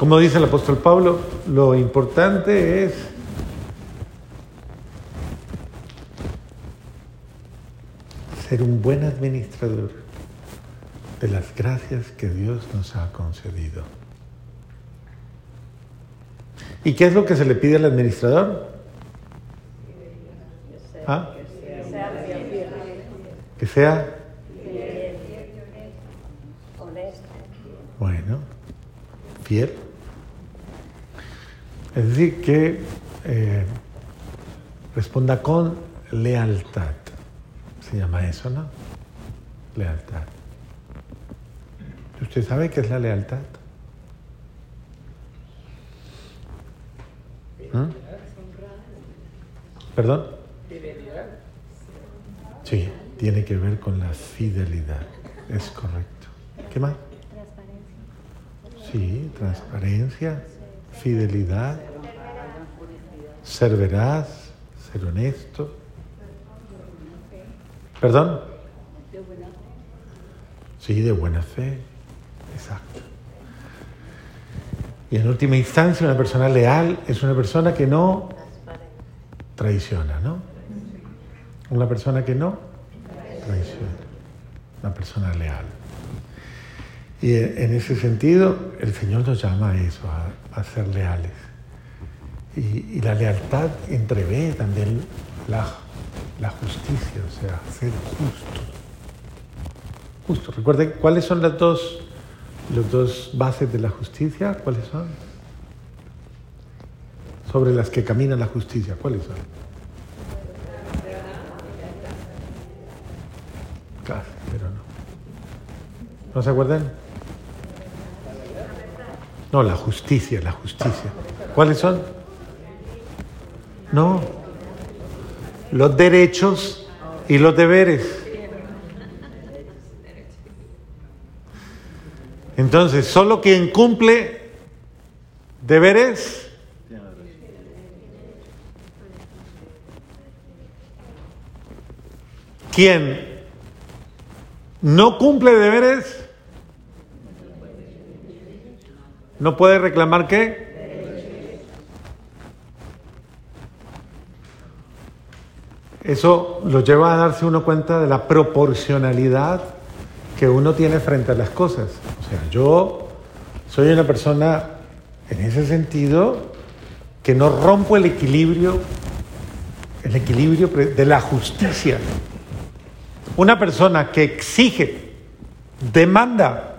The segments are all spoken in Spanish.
Como dice el apóstol Pablo, lo importante es ser un buen administrador de las gracias que Dios nos ha concedido. ¿Y qué es lo que se le pide al administrador? ¿Ah? Que sea bueno, fiel. Es decir, que eh, responda con lealtad. Se llama eso, ¿no? Lealtad. ¿Usted sabe qué es la lealtad? ¿Mm? ¿Perdón? Sí, tiene que ver con la fidelidad. Es correcto. ¿Qué más? Sí, transparencia, fidelidad, ser veraz, ser honesto. ¿Perdón? Sí, de buena fe. Exacto. Y en última instancia, una persona leal es una persona que no traiciona, ¿no? Una persona que no traiciona. Una persona leal. Y en ese sentido, el Señor nos llama a eso, a, ser leales. Y, la lealtad entrevé también la, justicia, o sea, ser justo. Justo. Recuerden, ¿cuáles son las dos, las dos bases de la justicia? ¿Cuáles son? Sobre las que camina la justicia, ¿cuáles son? Casi, pero no. ¿No se acuerdan? No, la justicia, la justicia. ¿Cuáles son? No. Los derechos y los deberes. Entonces, solo quien cumple deberes quien no cumple deberes ¿No puede reclamar qué? Eso lo lleva a darse uno cuenta de la proporcionalidad que uno tiene frente a las cosas. O sea, yo soy una persona en ese sentido que no rompo el equilibrio, el equilibrio de la justicia. Una persona que exige, demanda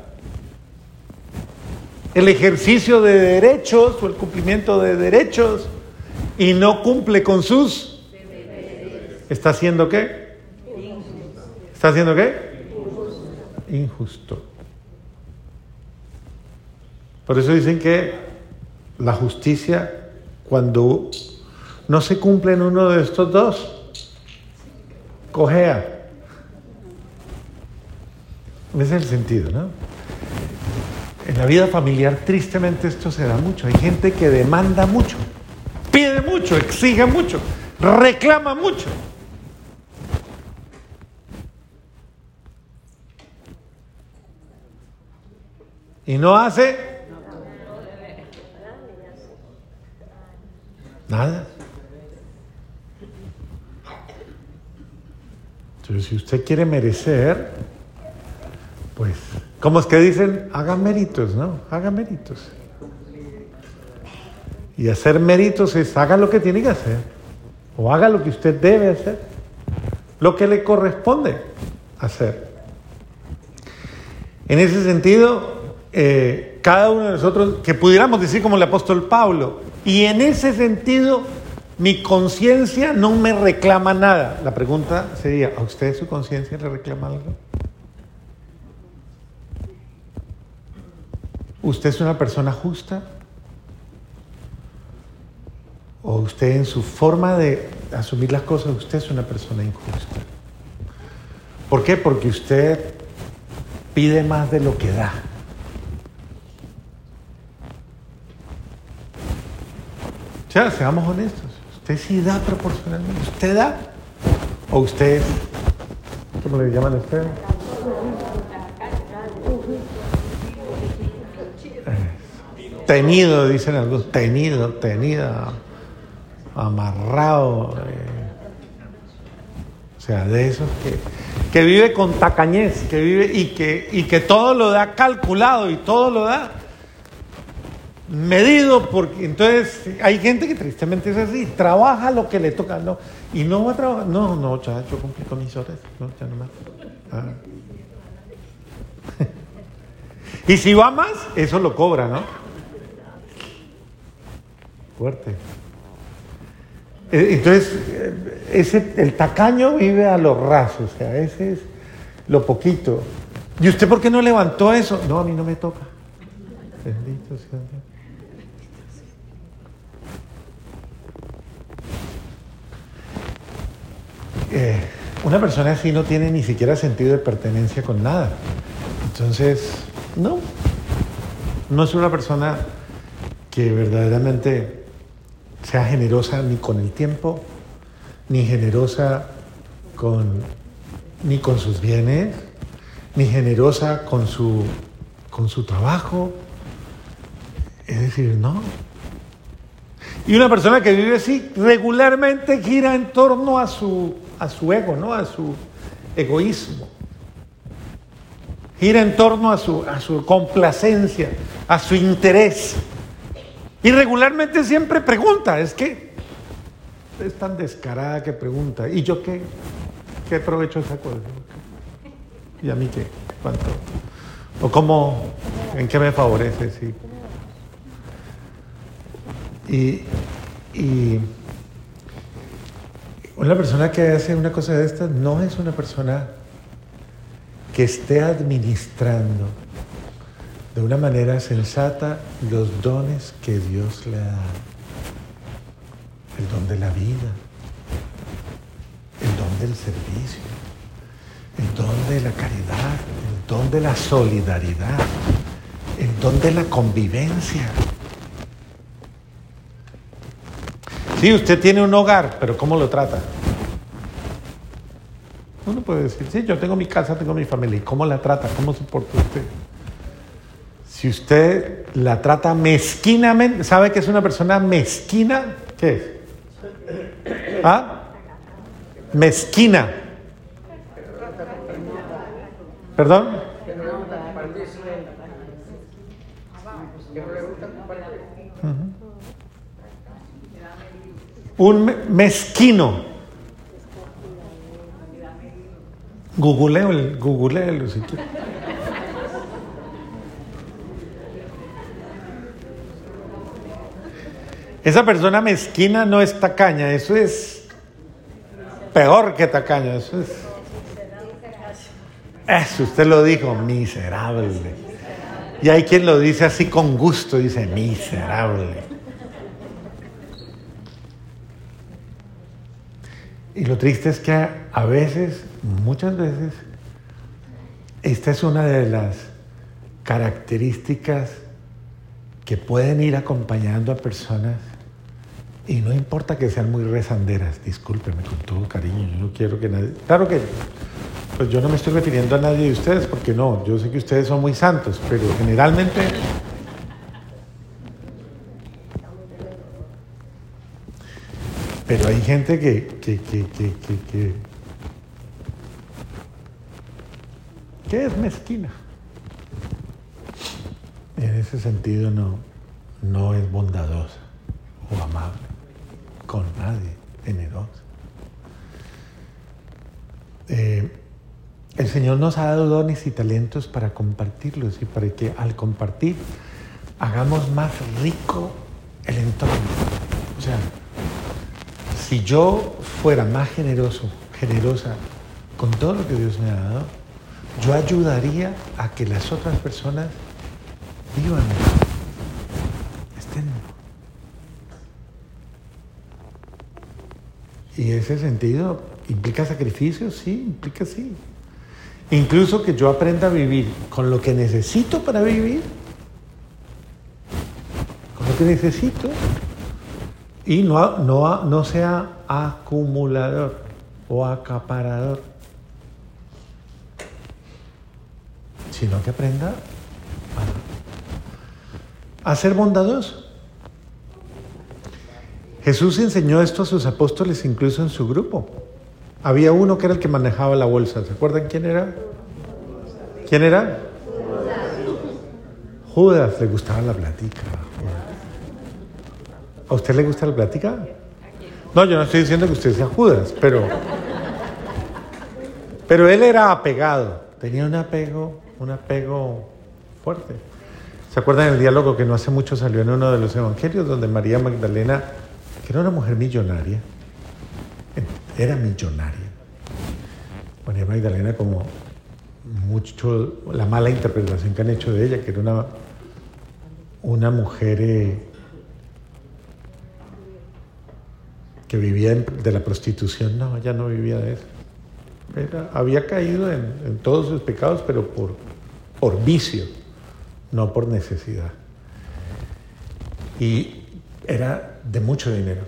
el ejercicio de derechos o el cumplimiento de derechos y no cumple con sus... ¿Está haciendo qué? ¿Está haciendo qué? Injusto. Por eso dicen que la justicia, cuando no se cumple en uno de estos dos, cojea. Ese es el sentido, ¿no? En la vida familiar, tristemente, esto se da mucho. Hay gente que demanda mucho, pide mucho, exige mucho, reclama mucho. Y no hace nada. Entonces, si usted quiere merecer, ¿Cómo es que dicen? Haga méritos, ¿no? Haga méritos. Y hacer méritos es haga lo que tiene que hacer. O haga lo que usted debe hacer. Lo que le corresponde hacer. En ese sentido, eh, cada uno de nosotros, que pudiéramos decir como el apóstol Pablo, y en ese sentido, mi conciencia no me reclama nada. La pregunta sería, ¿a usted su conciencia le reclama algo? ¿Usted es una persona justa? ¿O usted en su forma de asumir las cosas, usted es una persona injusta? ¿Por qué? Porque usted pide más de lo que da. Ya, seamos honestos. Usted sí da proporcionalmente. ¿Usted da? ¿O usted, cómo le llaman a usted? Tenido, dicen algunos, tenido, tenida, amarrado. eh. O sea, de esos que, que vive con tacañez, que vive y que, y que todo lo da calculado y todo lo da medido, porque entonces hay gente que tristemente es así, trabaja lo que le toca, no, y no va a trabajar, no, no, ya, yo cumplí con mis horas, no, ya no más. Ah. y si va más, eso lo cobra, ¿no? Fuerte. Eh, Entonces, ese, el tacaño vive a los rasos, o sea, ese es lo poquito. ¿Y usted por qué no levantó eso? No, a mí no me toca. Bendito sea Dios. Eh, una persona así no tiene ni siquiera sentido de pertenencia con nada. Entonces, no. No es una persona que verdaderamente sea generosa ni con el tiempo, ni generosa con, ni con sus bienes, ni generosa con su, con su trabajo. Es decir, no. Y una persona que vive así regularmente gira en torno a su, a su ego, ¿no? a su egoísmo. Gira en torno a su, a su complacencia, a su interés. Y regularmente siempre pregunta, es que es tan descarada que pregunta, ¿y yo qué? ¿Qué provecho saco de? ¿Y a mí qué? ¿Cuánto? ¿O cómo? ¿En qué me favorece? Sí. Y, y una persona que hace una cosa de estas no es una persona que esté administrando de una manera sensata los dones que Dios le da. El don de la vida, el don del servicio, el don de la caridad, el don de la solidaridad, el don de la convivencia. Sí, usted tiene un hogar, pero ¿cómo lo trata? Uno puede decir, sí, yo tengo mi casa, tengo mi familia. ¿Y cómo la trata? ¿Cómo soporta usted? Si usted la trata mezquinamente, ¿sabe que es una persona mezquina? ¿Qué es? ¿Ah? Mezquina. ¿Perdón? Un me- mezquino. Googleo, googleelo si quiere. Esa persona mezquina no es tacaña, eso es peor que tacaña, eso es... Eso usted lo dijo, miserable. Y hay quien lo dice así con gusto, dice miserable. Y lo triste es que a veces, muchas veces, esta es una de las características que pueden ir acompañando a personas y no importa que sean muy rezanderas, discúlpeme con todo cariño, yo no quiero que nadie... Claro que pues yo no me estoy refiriendo a nadie de ustedes porque no, yo sé que ustedes son muy santos, pero generalmente Pero hay gente que, que, que, que, que, que, es mezquina. En ese sentido no, no es bondadosa o amable con nadie, generosa. Eh, el Señor nos ha dado dones y talentos para compartirlos y para que al compartir hagamos más rico el entorno. O sea, si yo fuera más generoso, generosa con todo lo que Dios me ha dado, yo ayudaría a que las otras personas vivan. Y ese sentido implica sacrificios, sí, implica sí. Incluso que yo aprenda a vivir con lo que necesito para vivir, con lo que necesito, y no, no, no sea acumulador o acaparador, sino que aprenda a ser bondadoso. Jesús enseñó esto a sus apóstoles incluso en su grupo. Había uno que era el que manejaba la bolsa. ¿Se acuerdan quién era? ¿Quién era? Judas. le gustaba la plática. ¿A usted le gusta la plática? No, yo no estoy diciendo que usted sea Judas, pero pero él era apegado, tenía un apego, un apego fuerte. ¿Se acuerdan del diálogo que no hace mucho salió en uno de los evangelios donde María Magdalena, que era una mujer millonaria, era millonaria. María Magdalena como mucho la mala interpretación que han hecho de ella, que era una, una mujer eh, que vivía de la prostitución. No, ella no vivía de eso. había caído en, todos sus pecados, pero por, por vicio, no por necesidad. Y era de mucho dinero.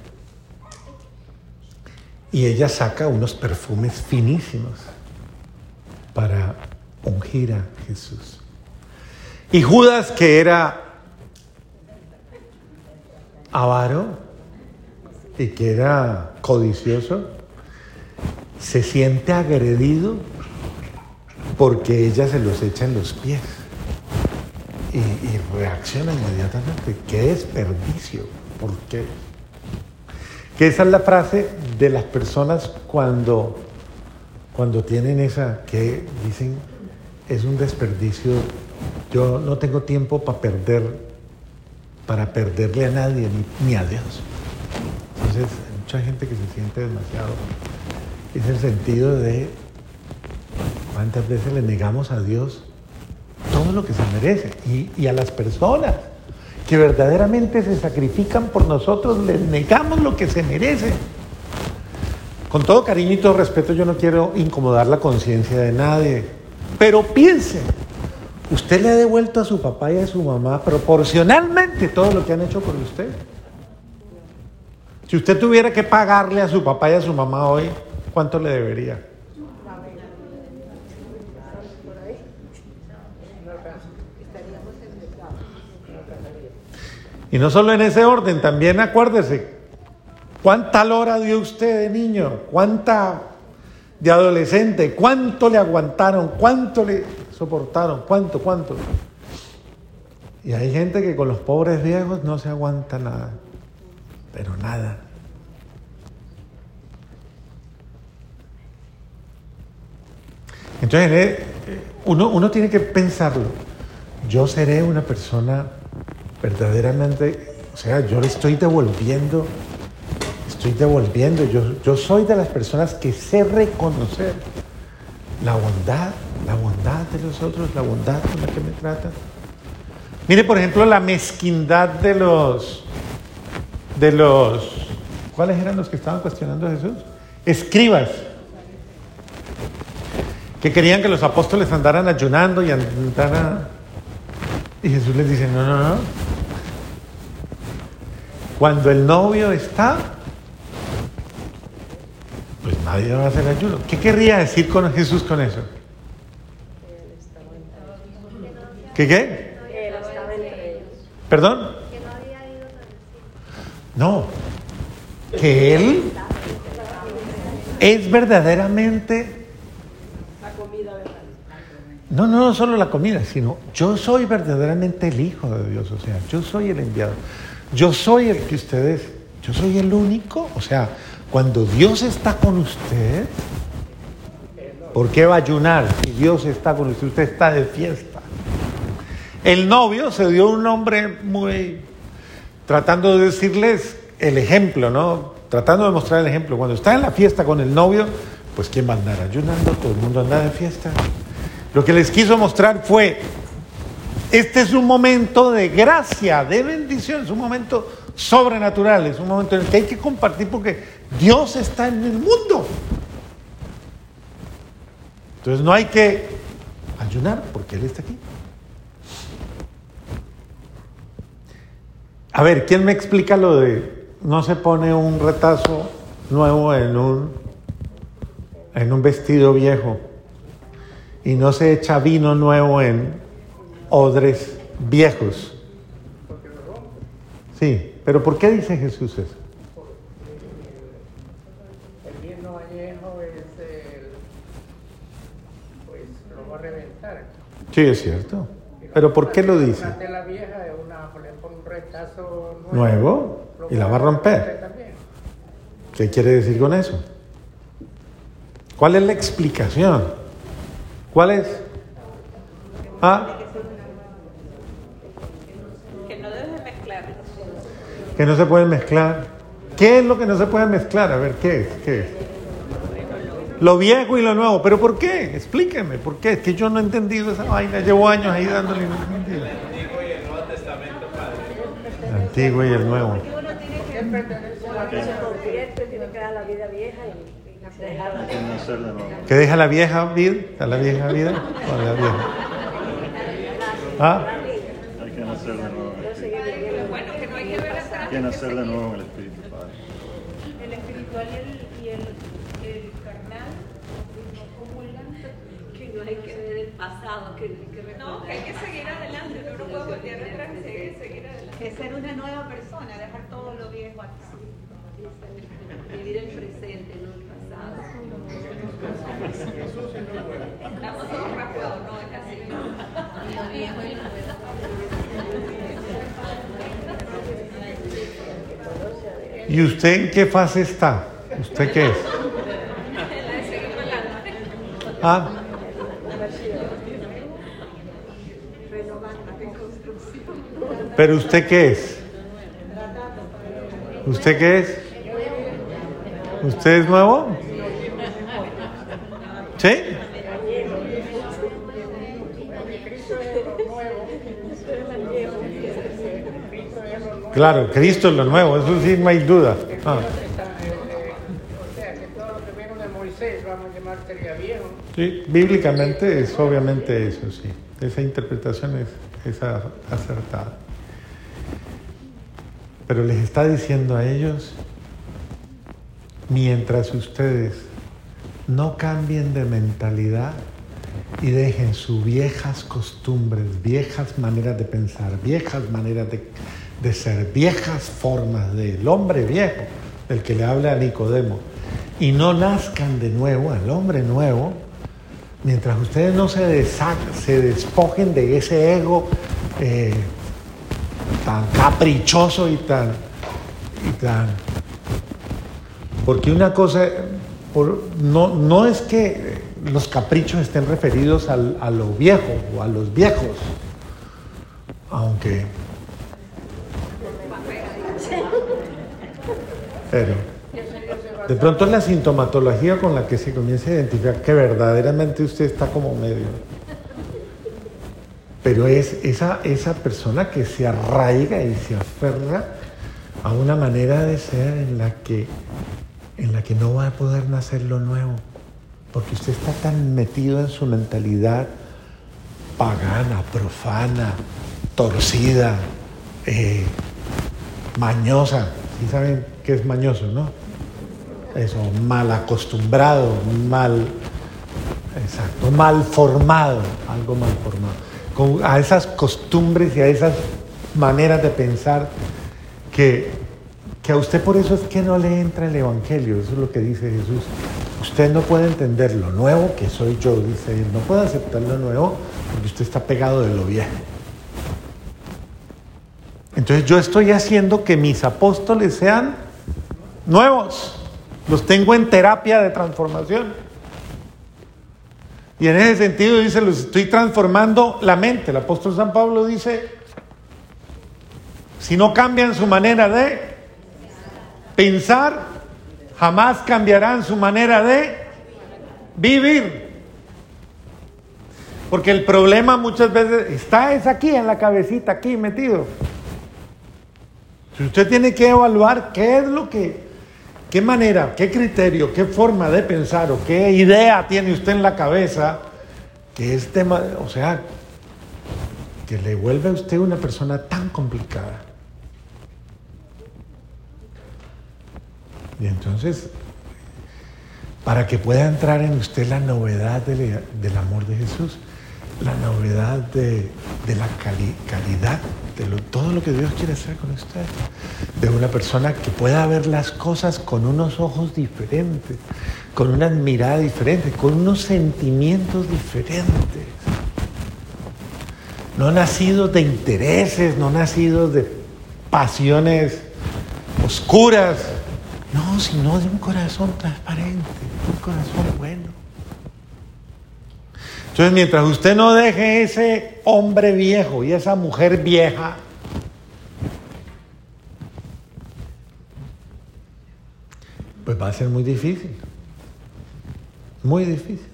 Y ella saca unos perfumes finísimos para ungir a Jesús. Y Judas, que era avaro y que era codicioso, se siente agredido porque ella se los echa en los pies. Y, reacciona inmediatamente. ¡Qué desperdicio! ¿Por qué? Que esa es la frase de las personas cuando, cuando tienen esa, que dicen, es un desperdicio, yo no tengo tiempo para perder, para perderle a nadie, ni, a Dios. Entonces, hay mucha gente que se siente demasiado, es el sentido de cuántas veces le negamos a Dios todo lo que se merece y a las personas que verdaderamente se sacrifican por nosotros, les negamos lo que se merece. Con todo cariño y todo respeto, yo no quiero incomodar la conciencia de nadie, pero piense, usted le ha devuelto a su papá y a su mamá proporcionalmente todo lo que han hecho por usted. Si usted tuviera que pagarle a su papá y a su mamá hoy, ¿cuánto le debería? Y no solo en ese orden, también acuérdese, ¿cuánta lora dio usted de niño? ¿Cuánta de adolescente? ¿Cuánto le aguantaron? ¿Cuánto le soportaron? ¿Cuánto? ¿Cuánto? Y hay gente que con los pobres viejos no se aguanta nada, pero nada. Entonces, eh, uno, uno tiene que pensarlo. Yo seré una persona verdaderamente, o sea, yo le estoy devolviendo, estoy devolviendo, yo, yo soy de las personas que sé reconocer la bondad, la bondad de los otros, la bondad con la que me tratan. Mire, por ejemplo, la mezquindad de los, de los, ¿cuáles eran los que estaban cuestionando a Jesús? Escribas, que querían que los apóstoles andaran ayunando y andaran... Y Jesús les dice, no, no, no, cuando el novio está, pues nadie va a hacer ayuno. ¿Qué querría decir con Jesús con eso? ¿Qué qué? ¿Perdón? No, que Él es verdaderamente... No, no, no solo la comida, sino yo soy verdaderamente el Hijo de Dios, o sea, yo soy el enviado. Yo soy el que ustedes, yo soy el único. O sea, cuando Dios está con usted, ¿por qué va a ayunar si Dios está con usted? Usted está de fiesta. El novio se dio un nombre muy tratando de decirles el ejemplo, ¿no? Tratando de mostrar el ejemplo. Cuando está en la fiesta con el novio, pues ¿quién va a andar ayunando? Todo el mundo anda de fiesta. Lo que les quiso mostrar fue este es un momento de gracia, de bendición, es un momento sobrenatural, es un momento en el que hay que compartir porque Dios está en el mundo. Entonces no hay que ayunar porque Él está aquí. A ver, ¿quién me explica lo de no se pone un retazo nuevo en un, en un vestido viejo y no se echa vino nuevo en odres viejos. Porque Sí, pero ¿por qué dice Jesús eso? El vino añejo es el, pues lo va a reventar. Sí, es cierto. Pero ¿por qué lo dice? Tela vieja es una, un retazo nuevo. Nuevo y la va a romper. ¿Qué quiere decir con eso? ¿Cuál es la explicación? ¿Cuál es? Ah, Que no debes mezclar. Que no se pueden mezclar. ¿Qué es lo que no se puede mezclar? A ver, ¿qué es? ¿Qué es? Lo viejo y lo nuevo. ¿Pero por qué? Explíqueme, ¿por qué? Es que yo no he entendido esa vaina. Llevo años ahí dándole. El antiguo y el nuevo. dar la vida vieja y de nuevo. ¿Que deja la vieja vida? ¿A la vieja vida? ¿O la vieja? ¿Ah? Hay que nacer de nuevo en el Espíritu. Bueno, que no hay que ver atrás. Hay que nacer de nuevo en el Espíritu, Padre. el espiritual y el, y el, el carnal no comulgan. Que no hay que ver el pasado, que no hay que No, que hay que seguir adelante. Uno no puede voltear atrás y seguir, seguir adelante. Es ser una nueva persona, dejar todo lo viejo atrás. Vivir el presente, no el pasado. Estamos todos raspados, no es así. Lo viejo y lo nuevo. ¿Y usted en qué fase está? ¿Usted qué es? Adelante. Ah, pero usted qué es? ¿Usted qué es? ¿Usted es nuevo? Claro, Cristo es lo nuevo, eso sí no hay duda. Ah, Está, o sea, que todo lo que vino de Moisés, vamos a llamar sería viejo. sí, bíblicamente es obviamente eso, sí. Esa interpretación es, es acertada. Pero les está diciendo a ellos, mientras ustedes no cambien de mentalidad y dejen sus viejas costumbres, viejas maneras de pensar, viejas maneras de, de ser, viejas formas del hombre viejo, del que le habla a Nicodemo, y no nazcan de nuevo al hombre nuevo, mientras ustedes no se, se despojen de ese ego eh, tan caprichoso y tan, y tan porque una cosa, por- no, no es que los caprichos estén referidos al- a lo viejo o a los viejos, aunque... Pero de pronto es la sintomatología con la que se comienza a identificar que verdaderamente usted está como medio. Pero es esa, esa persona que se arraiga y se aferra a una manera de ser en la que en la que no va a poder nacer lo nuevo, porque usted está tan metido en su mentalidad pagana, profana, torcida, eh, mañosa. ¿Sí saben qué es mañoso, no? Eso, mal acostumbrado, mal, exacto, mal formado, algo mal formado. Con- a esas costumbres y a esas maneras de pensar que que a usted por eso es que no le entra el Evangelio, eso es lo que dice Jesús. Usted no puede entender lo nuevo que soy yo, dice él, no puede aceptar lo nuevo porque usted está pegado de lo viejo. Entonces yo estoy haciendo que mis apóstoles sean nuevos, los tengo en terapia de transformación. Y en ese sentido dice, los estoy transformando la mente. El apóstol San Pablo dice, si no cambian su manera de pensar, jamás cambiarán su manera de vivir. Porque el problema muchas veces está es aquí en la cabecita, aquí metido. Si usted tiene que evaluar qué es lo que, qué manera, qué criterio, qué forma de pensar o qué idea tiene usted en la cabeza, que es tema, o sea, que le vuelve a usted una persona tan complicada. Y entonces, para que pueda entrar en usted la novedad del, del amor de Jesús, la novedad de, de la cali- calidad, de todo lo que Dios quiere hacer con usted. De una persona que pueda ver las cosas con unos ojos diferentes, con una mirada diferente, con unos sentimientos diferentes. No nacidos de intereses, no nacidos de pasiones oscuras, no, sino de un corazón transparente, un corazón bueno. Entonces, mientras usted no deje ese hombre viejo y esa mujer vieja, pues va a ser muy difícil. Muy difícil.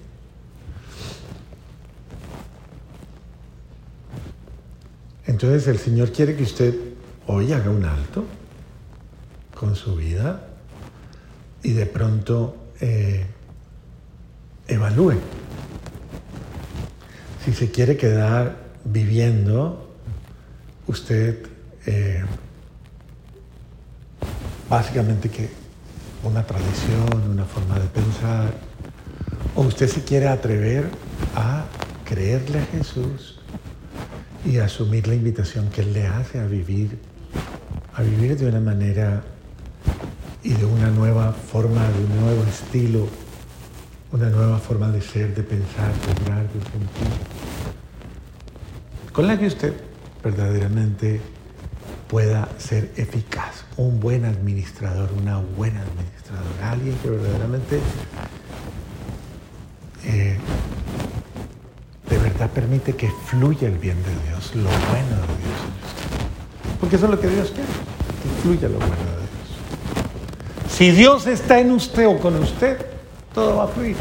Entonces el Señor quiere que usted hoy haga un alto con su vida y de pronto eh, evalúe. Si se quiere quedar viviendo, usted eh, básicamente que una tradición, una forma de pensar, o usted se quiere atrever a creerle a Jesús y asumir la invitación que Él le hace a vivir, a vivir de una manera y de una nueva forma, de un nuevo estilo, una nueva forma de ser, de pensar, de obrar, de sentir, con la que usted verdaderamente pueda ser eficaz, un buen administrador, una buena administradora, alguien que verdaderamente eh, de verdad permite que fluya el bien de Dios, lo bueno de Dios en usted. Porque eso es lo que Dios quiere, que fluya lo bueno de Dios. Si Dios está en usted o con usted, todo va a fluir.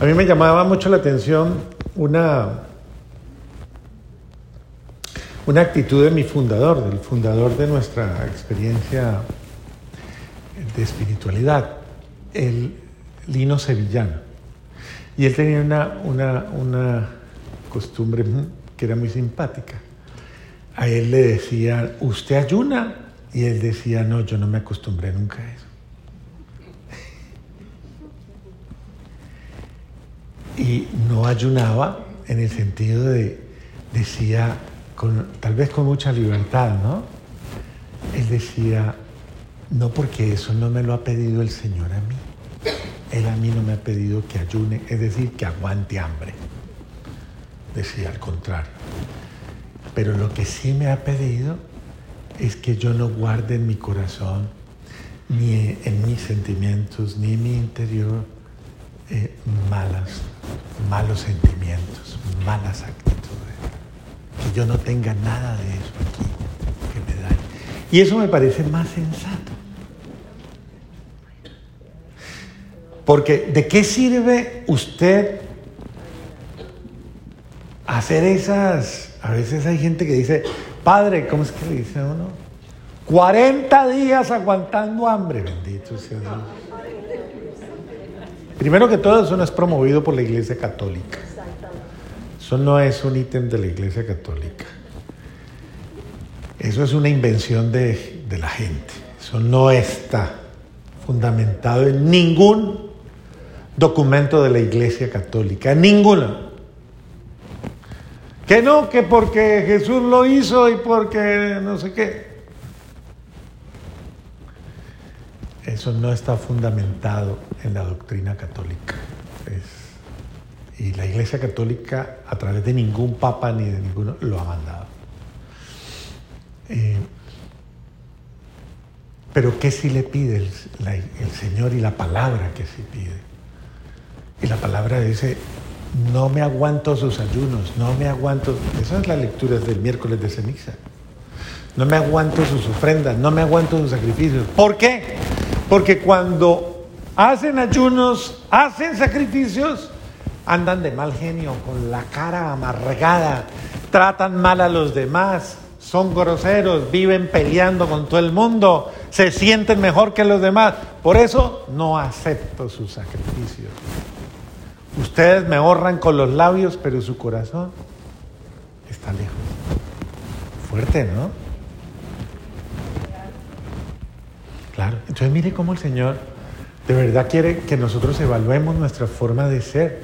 A mí me llamaba mucho la atención una, una actitud de mi fundador, del fundador de nuestra experiencia de espiritualidad, el Lino Sevillano. Y él tenía una, una, una costumbre que era muy simpática. A él le decían, ¿usted ayuna? Y él decía, no, yo no me acostumbré nunca a eso. Y no ayunaba en el sentido de, decía, tal vez con mucha libertad, ¿no? Él decía, no porque eso no me lo ha pedido el Señor a mí. Él a mí no me ha pedido que ayune, es decir, que aguante hambre. Decía al contrario. Pero lo que sí me ha pedido es que yo no guarde en mi corazón, ni en mis sentimientos, ni en mi interior, eh, malas, malos sentimientos, malas actitudes. Que yo no tenga nada de eso aquí que me dañe. Y eso me parece más sensato. Porque ¿de qué sirve usted hacer esas... A veces hay gente que dice, padre, ¿cómo es que le dice uno? 40 días aguantando hambre, bendito sea Dios. Primero que todo, eso no es promovido por la Iglesia Católica. Eso no es un ítem de la Iglesia Católica. Eso es una invención de, de la gente. Eso no está fundamentado en ningún documento de la Iglesia Católica. Ninguno. Que no, que porque Jesús lo hizo y porque no sé qué. Eso no está fundamentado en la doctrina católica. Y la Iglesia Católica, a través de ningún papa ni de ninguno, lo ha mandado. Eh, pero ¿qué sí le pide el, Señor y la palabra que sí pide? Y la palabra dice, no me aguanto sus ayunos, no me aguanto, esa es la lectura del miércoles de ceniza. No me aguanto sus ofrendas, no me aguanto sus sacrificios. ¿Por qué? Porque cuando hacen ayunos, hacen sacrificios, andan de mal genio, con la cara amargada, tratan mal a los demás, son groseros, viven peleando con todo el mundo, se sienten mejor que los demás. Por eso no acepto sus sacrificios. Ustedes me honran con los labios, pero su corazón está lejos. Fuerte, ¿no? Claro. Entonces mire cómo el Señor de verdad quiere que nosotros evaluemos nuestra forma de ser.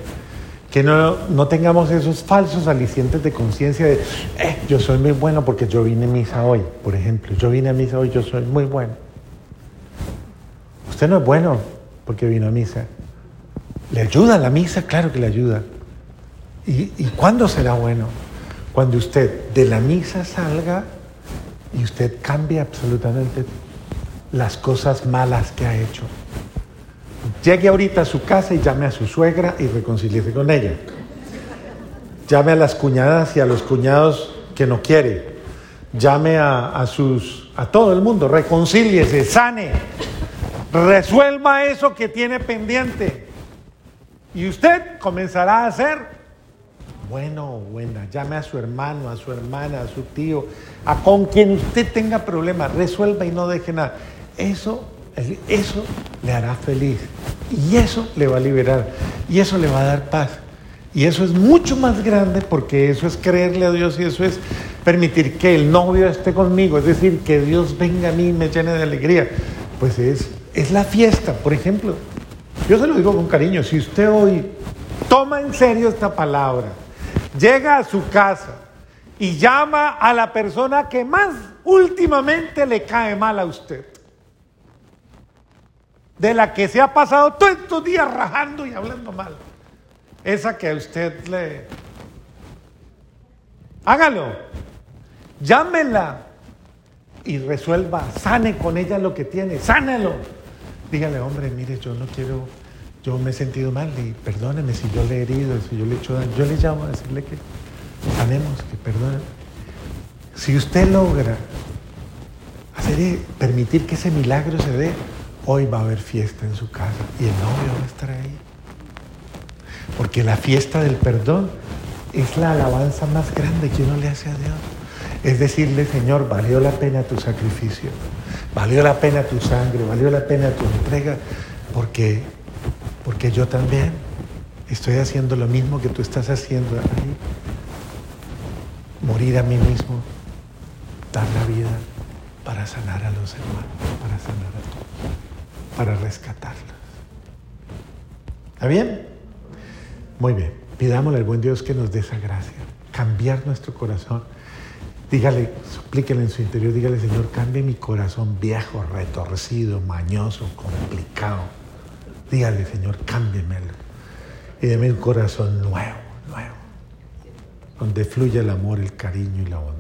Que no, no tengamos esos falsos alicientes de conciencia de, eh, yo soy muy bueno porque yo vine a misa hoy, por ejemplo. Yo vine a misa hoy, yo soy muy bueno. Usted no es bueno porque vino a misa. ¿Le ayuda la misa? Claro que le ayuda. ¿Y, y cuándo será bueno? Cuando usted de la misa salga y usted cambie absolutamente las cosas malas que ha hecho. Llegue ahorita a su casa y llame a su suegra y reconcíliese con ella. Llame a las cuñadas y a los cuñados que no quiere. Llame a, a sus a todo el mundo, reconcíliese, sane, resuelva eso que tiene pendiente. Y usted comenzará a ser bueno o buena. Llame a su hermano, a su hermana, a su tío, a con quien usted tenga problemas, resuelva y no deje nada. Eso, eso le hará feliz. Y eso le va a liberar. Y eso le va a dar paz. Y eso es mucho más grande porque eso es creerle a Dios y eso es permitir que el novio esté conmigo, es decir, que Dios venga a mí y me llene de alegría. Pues es, es la fiesta, por ejemplo. Yo se lo digo con cariño, si usted hoy toma en serio esta palabra, llega a su casa y llama a la persona que más últimamente le cae mal a usted, de la que se ha pasado todos estos días rajando y hablando mal, esa que a usted le... Hágalo, llámela y resuelva, sane con ella lo que tiene, sánelo. Dígale, hombre, mire, yo no quiero, yo me he sentido mal y perdóneme si yo le he herido, si yo le he hecho daño. Yo le llamo a decirle que sanemos, que perdone. Si usted logra hacer, permitir que ese milagro se dé, hoy va a haber fiesta en su casa y el novio va a estar ahí. Porque la fiesta del perdón es la alabanza más grande que uno le hace a Dios. Es decirle, Señor, valió la pena tu sacrificio, valió la pena tu sangre, valió la pena tu entrega, porque, porque yo también estoy haciendo lo mismo que tú estás haciendo ahí. Morir a mí mismo, dar la vida para sanar a los hermanos, para sanar a todos, para rescatarlos. ¿Está bien? Muy bien. Pidámosle al buen Dios que nos dé esa gracia, cambiar nuestro corazón. Dígale, suplíquele en su interior, dígale, Señor, cambie mi corazón viejo, retorcido, mañoso, complicado. Dígale, Señor, cámbiemelo. Y deme un corazón nuevo, nuevo, donde fluya el amor, el cariño y la bondad.